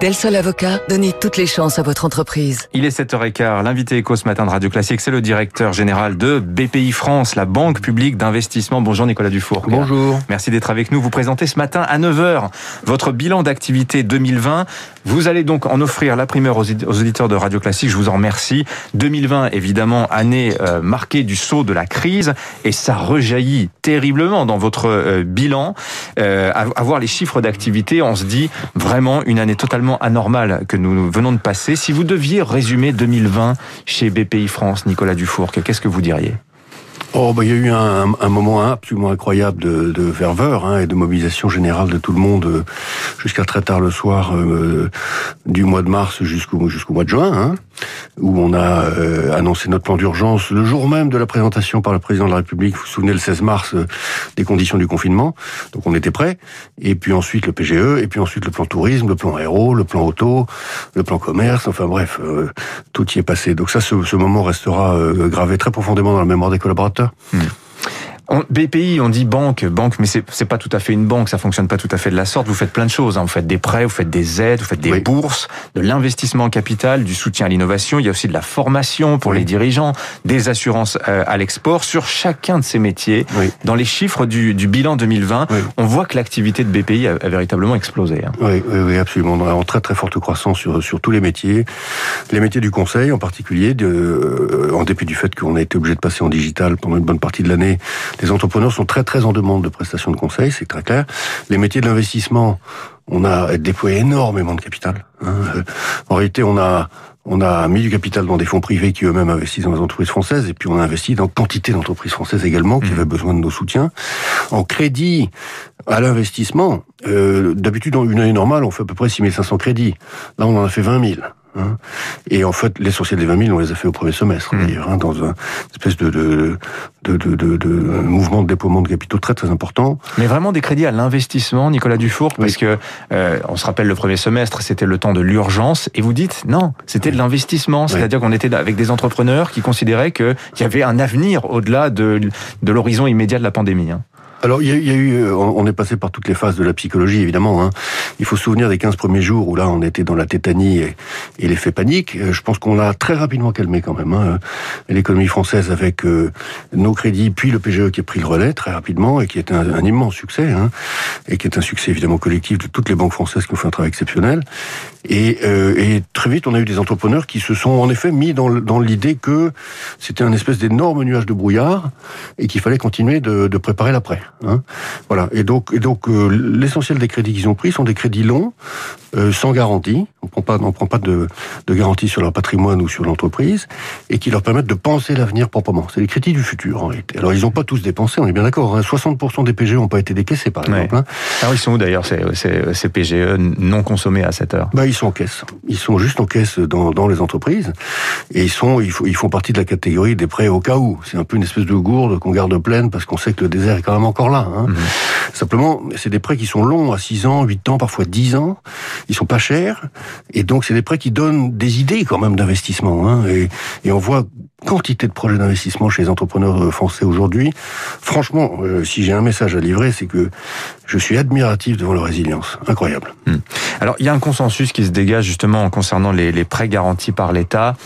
Del Sol Avocat, donnez toutes les chances à votre entreprise. Il est 7h15. L'invité éco ce matin de Radio Classique, c'est le directeur général de BPI France, la banque publique d'investissement. Bonjour Nicolas Dufour. Bonjour. Merci d'être avec nous. Vous présentez ce matin à 9h votre bilan d'activité 2020. Vous allez donc en offrir la primeur aux auditeurs de Radio Classique. Je vous en remercie. 2020, évidemment, année euh, marquée du saut de la crise et ça rejaillit terriblement dans votre euh, bilan. Euh, à voir les chiffres d'activité, on se dit vraiment une année totalement anormal que nous venons de passer. Si vous deviez résumer 2020 chez BPI France, Nicolas Dufour, qu'est-ce que vous diriez? Oh, bah, il y a eu un, moment absolument incroyable de, de ferveur hein, et de mobilisation générale de tout le monde euh, jusqu'à très tard le soir euh, du mois de mars jusqu'au jusqu'au mois de juin, hein, où on a euh, annoncé notre plan d'urgence le jour même de la présentation par le président de la République. Vous vous souvenez le 16 mars des conditions du confinement, donc on était prêt. Et puis ensuite le PGE, et puis ensuite le plan tourisme, le plan aéro, le plan auto, le plan commerce. Enfin bref, tout y est passé. Donc ça, ce, ce moment restera gravé très profondément dans la mémoire des collaborateurs. Hmm. BPI, on dit banque, banque, mais c'est pas tout à fait une banque, ça fonctionne pas tout à fait de la sorte. Vous faites plein de choses. Hein. Vous faites des prêts, vous faites des aides, vous faites des bourses, de l'investissement en capital, du soutien à l'innovation. Il y a aussi de la formation pour les dirigeants, des assurances euh, à l'export. Sur chacun de ces métiers, dans les chiffres du, bilan 2020, on voit que l'activité de BPI a, véritablement explosé. Hein. Oui, oui, absolument. On en très très forte croissance sur, sur tous les métiers, les métiers du conseil en particulier, de, euh, en dépit du fait qu'on a été obligé de passer en digital pendant une bonne partie de l'année les entrepreneurs sont très très en demande de prestations de conseil, c'est très clair. Les métiers de l'investissement, on a déployé énormément de capital. Hein. En réalité, on a on a mis du capital dans des fonds privés qui eux-mêmes investissent dans les entreprises françaises, et puis on a investi dans quantité d'entreprises françaises également qui mmh. avaient besoin de nos soutiens. En crédit à l'investissement, euh, d'habitude, dans une année normale, on fait à peu près 6500 crédits. Là, on en a fait 20 000. Hein. Et en fait, l'essentiel des 20 000, on les a fait au premier semestre, mmh. d'ailleurs, hein, dans une espèce de, de, de, de, de, mouvement de déploiement de capitaux très très important. Mais vraiment des crédits à l'investissement, Nicolas Dufour, parce que euh, on se rappelle le premier semestre, c'était le temps de l'urgence, et vous dites non, c'était de l'investissement, c'est-à-dire qu'on était avec des entrepreneurs qui considéraient qu'il y avait un avenir au-delà de, de l'horizon immédiat de la pandémie. Hein. Alors, il y, a, eu, euh, on est passé par toutes les phases de la psychologie, évidemment. Hein. Il faut se souvenir des 15 premiers jours où là, on était dans la tétanie et, l'effet panique. Euh, je pense qu'on a très rapidement calmé quand même hein. l'économie française avec euh, nos crédits, puis le PGE qui a pris le relais très rapidement et qui est un, immense succès, hein, et qui est un succès évidemment collectif de toutes les banques françaises qui ont fait un travail exceptionnel. Et, et très vite, on a eu des entrepreneurs qui se sont en effet mis dans, dans l'idée que c'était un espèce d'énorme nuage de brouillard et qu'il fallait continuer de, de préparer l'après. Hein. voilà. Et donc, euh, l'essentiel des crédits qu'ils ont pris sont des crédits longs, euh, sans garantie. On prend pas, on prend pas de, de garantie sur leur patrimoine ou sur l'entreprise, et qui leur permettent de penser l'avenir proprement. C'est les crédits du futur en réalité. Alors ils n'ont pas tous dépensé, on est bien d'accord. Hein. 60% des PGE n'ont pas été décaissés par exemple. Hein. Alors ils sont où d'ailleurs ces, ces, PGE non consommés à cette heure? Bah, ils sont en caisse. Ils sont juste en caisse dans, dans les entreprises, et ils sont, ils, ils font partie de la catégorie des prêts au cas où. C'est un peu une espèce de gourde qu'on garde pleine parce qu'on sait que le désert est quand même encore là. Hein. Mhm. Simplement, c'est des prêts qui sont longs, à 6 ans, 8 ans, parfois 10 ans. Ils sont pas chers. Et donc, c'est des prêts qui donnent des idées quand même d'investissement. Hein. Et, et on voit quantité de projets d'investissement chez les entrepreneurs euh, français aujourd'hui. Franchement, euh, si j'ai un message à livrer, c'est que je suis admiratif devant leur résilience. Incroyable. Hmm. Alors, il y a un consensus qui se dégage justement concernant les, les prêts garantis par l'État.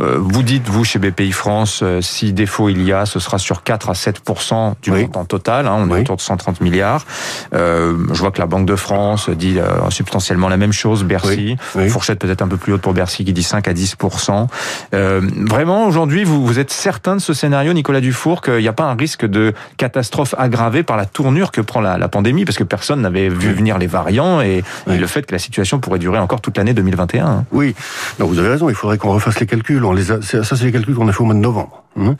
Euh, vous dites, vous, chez BPI France, si défaut il y a, ce sera sur 4 à 7% du montant total. Hein, on est autour de 130 milliards. je vois que la Banque de France dit substantiellement la même chose, Bercy. Fourchette peut-être un peu plus haute pour Bercy qui dit 5 à 10% Vraiment, aujourd'hui, vous, êtes certain de ce scénario, Nicolas Dufour, qu'il n'y a pas un risque de catastrophe aggravée par la tournure que prend la, pandémie, parce que personne n'avait vu venir les variants et, le fait que la situation pourrait durer encore toute l'année 2021. Oui, non, vous avez raison, il faudrait qu'on refasse les calculs. On les ça, c'est les calculs qu'on a fait au mois de novembre. Hein.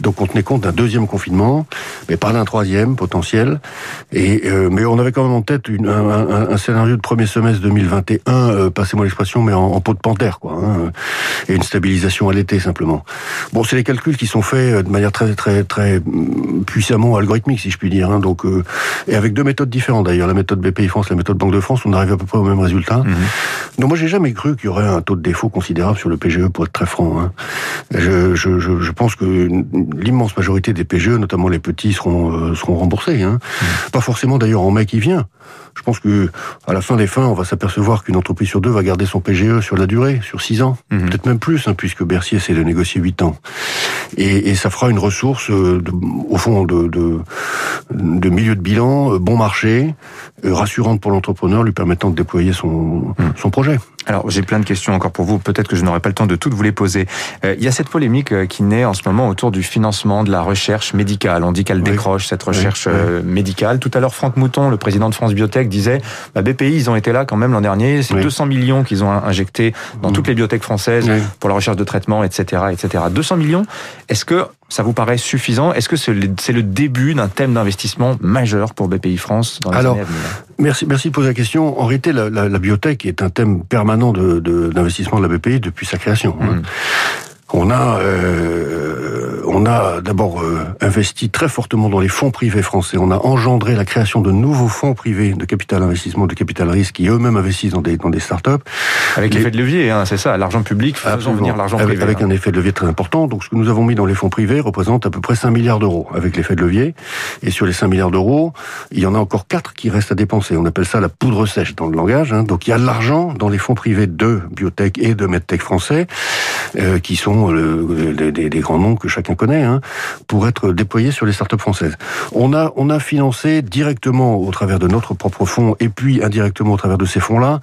Donc on tenait compte d'un deuxième confinement, mais pas d'un troisième potentiel. Et euh, mais on avait quand même en tête une, un, scénario de premier semestre 2021, euh, passez-moi l'expression, mais en, en, peau de panthère, quoi. Hein, et une stabilisation à l'été simplement. Bon, c'est les calculs qui sont faits euh, de manière très très très mm, puissamment algorithmique, si je puis dire. Hein, donc et avec deux méthodes différentes d'ailleurs, la méthode BPI France, la méthode Banque de France, on arrive à peu près au même résultat. Mhm. Non, moi j'ai jamais cru qu'il y aurait un taux de défaut considérable sur le PGE, pour être très franc. Hein. Je, je, je, je, pense que l'immense majorité des PGE, notamment les petits, seront, euh, seront remboursés. Hein. Mmh. Pas forcément d'ailleurs en mai qui vient. Je pense que à la fin des fins, on va s'apercevoir qu'une entreprise sur deux va garder son PGE sur la durée, sur six ans, mmh. peut-être même plus, hein, puisque Bercy essaie de négocier huit ans. Et, et, ça fera une ressource, euh, de, au fond, de, de, de, milieu de bilan, euh, bon marché, rassurante pour l'entrepreneur, lui permettant de déployer son, mmh. son projet. Alors, j'ai plein de questions encore pour vous. Peut-être que je n'aurai pas le temps de toutes vous les poser. Euh, il y a cette polémique euh, qui naît en ce moment autour du financement de la recherche médicale. On dit qu'elle décroche cette recherche euh, médicale. Tout à l'heure, Franck Mouton, le président de France Biotech, disait bah, BPI, ils ont été là quand même l'an dernier. C'est 200 millions qu'ils ont injectés dans mmh. toutes les biotech françaises pour la recherche de traitement, etc., etc. 200 millions. Est-ce que ça vous paraît suffisant? Est-ce que c'est le, début d'un thème d'investissement majeur pour BPI France dans les Alors, années à venir? Merci, merci de poser la question. En réalité, la, la, la biotech est un thème permanent d'investissement de, de, la BPI depuis sa création. Hein. On a, euh, on a d'abord euh, investi très fortement dans les fonds privés français. On a engendré la création de nouveaux fonds privés de capital investissement, de capital risque, qui eux-mêmes investissent dans des dans des startups. Avec l'effet de levier, hein, c'est ça, l'argent public faisant venir l'argent privé. Avec hein. un effet de levier très important. Donc ce que nous avons mis dans les fonds privés représente à peu près 5 milliards d'euros avec l'effet de levier. Et sur les 5 milliards d'euros, il y en a encore 4 qui restent à dépenser. On appelle ça la poudre sèche dans le langage. Hein. Donc il y a de l'argent dans les fonds privés de biotech et de medtech français euh, qui sont le, des, des, grands noms que chacun connaît, hein, pour être déployés sur les startups françaises. On a, on a financé directement au travers de notre propre fonds et puis indirectement au travers de ces fonds-là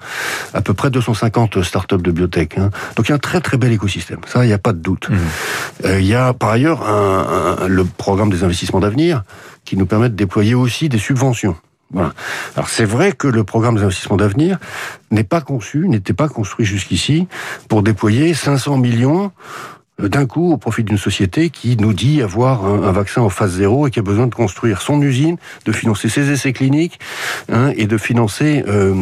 à peu près 250 startups de biotech. Hein. Donc il y a un très très bel écosystème. Ça, il n'y a pas de doute. Mmh. Euh, il y a par ailleurs un, un, le programme des investissements d'avenir qui nous permet de déployer aussi des subventions. Voilà. Alors c'est vrai que le programme d'investissement d'avenir n'est pas conçu, n'était pas construit jusqu'ici pour déployer 500 millions euh, d'un coup au profit d'une société qui nous dit avoir un, vaccin en phase zéro et qui a besoin de construire son usine, de financer ses essais cliniques hein, et de financer euh,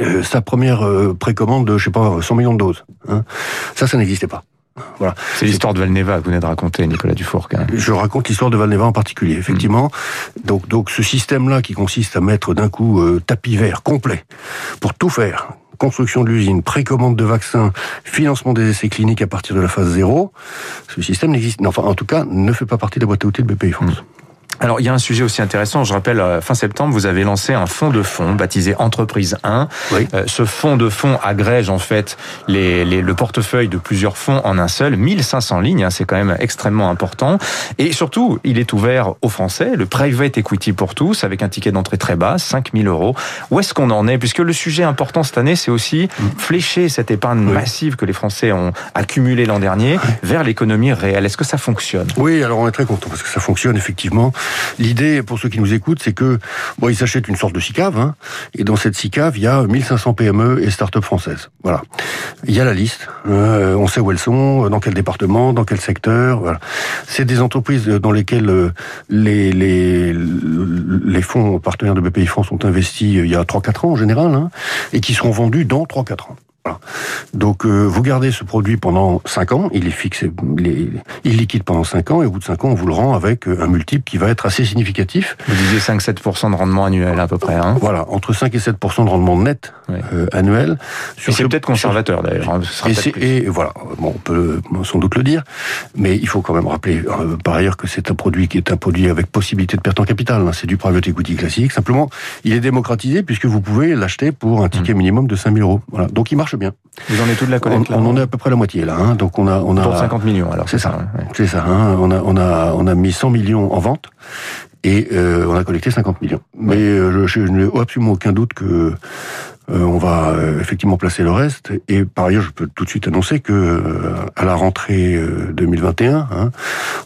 euh, sa première précommande de, je sais pas, 100 millions de doses. Hein. Ça, ça n'existait pas. Voilà. C'est l'histoire de Valneva que vous venez de raconter, Nicolas Dufour. Je raconte l'histoire de Valneva en particulier, effectivement. Mmh. Donc, donc ce système-là qui consiste à mettre d'un coup euh, tapis vert complet pour tout faire, construction de l'usine, précommande de vaccins, financement des essais cliniques à partir de la phase zéro, ce système n'existe, enfin en tout cas ne fait pas partie de la boîte à outils de BPI France. Mmh. Alors, il y a un sujet aussi intéressant. Je rappelle, euh, fin septembre, vous avez lancé un fonds de fonds baptisé Entreprise 1. Oui. Euh, ce fonds de fonds agrège en fait les, les, le portefeuille de plusieurs fonds en un seul. 1500 lignes, hein, c'est quand même extrêmement important. Et surtout, il est ouvert aux Français, le private equity pour tous, avec un ticket d'entrée très bas, 5000 euros. Où est-ce qu'on en est? Puisque le sujet important cette année, c'est aussi mm. flécher cette épargne oui. massive que les Français ont accumulée l'an dernier vers l'économie réelle. Est-ce que ça fonctionne? Oui, alors on est très content parce que ça fonctionne effectivement. L'idée, pour ceux qui nous écoutent, c'est que bon, ils s'achètent une sorte de SICAV, hein, et dans cette SICAV, il y a 1500 PME et start-up françaises. Voilà. Il y a la liste. Euh, on sait où elles sont, dans quel département, dans quel secteur. Voilà. C'est des entreprises dans lesquelles euh, les, les, les fonds partenaires de BPI France ont investi euh, il y a 3-4 ans en général, hein, et qui seront vendus dans 3-4 ans. Voilà. Donc euh, vous gardez ce produit pendant 5 ans, il est fixé, il est, il liquide pendant 5 ans, et au bout de 5 ans, on vous le rend avec euh, un multiple qui va être assez significatif. Vous disiez 5-7% de rendement annuel à peu près. Hein voilà, entre 5 et 7% de rendement net oui. euh, annuel. Sur c'est peut-être conservateur d'ailleurs. Hein, et, et, voilà, bon, on peut sans doute le dire, mais il faut quand même rappeler euh, par ailleurs que c'est un produit qui est un produit avec possibilité de perte en capital. Hein, c'est du private equity classique. Simplement, il est démocratisé puisque vous pouvez l'acheter pour un ticket mmh. minimum de 5000 euros. Voilà, donc il marche bien. Vous en êtes tout de la collecte on, on, en est à peu près la moitié là. Hein. Donc on a on a pour 50 millions alors. C'est ça. Ouais. C'est ça. Hein. On a on a on a mis 100 millions en vente et euh, on a collecté 50 millions. Mais euh, je, je n'ai absolument aucun doute que euh, on va euh, effectivement placer le reste. Et par ailleurs, je peux tout de suite annoncer que euh, à la rentrée 2021, hein,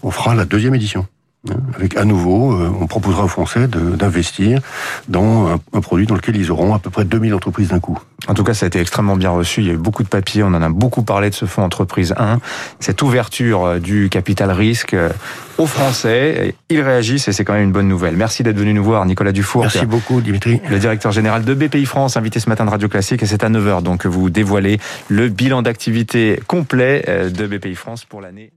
on fera la deuxième édition. Hein, avec à nouveau, euh, on proposera aux Français d'investir dans un, un, produit dans lequel ils auront à peu près 2000 entreprises d'un coup. En tout cas, ça a été extrêmement bien reçu. Il y a eu beaucoup de papiers. On en a beaucoup parlé de ce fonds entreprise 1. Cette ouverture euh, du capital risque euh, aux Français, ils réagissent et c'est quand même une bonne nouvelle. Merci d'être venu nous voir, Nicolas Dufour. Merci beaucoup, Dimitri. Le directeur général de BPI France, invité ce matin de Radio Classique et c'est à 9h donc que vous dévoilez le bilan d'activité complet de BPI France pour l'année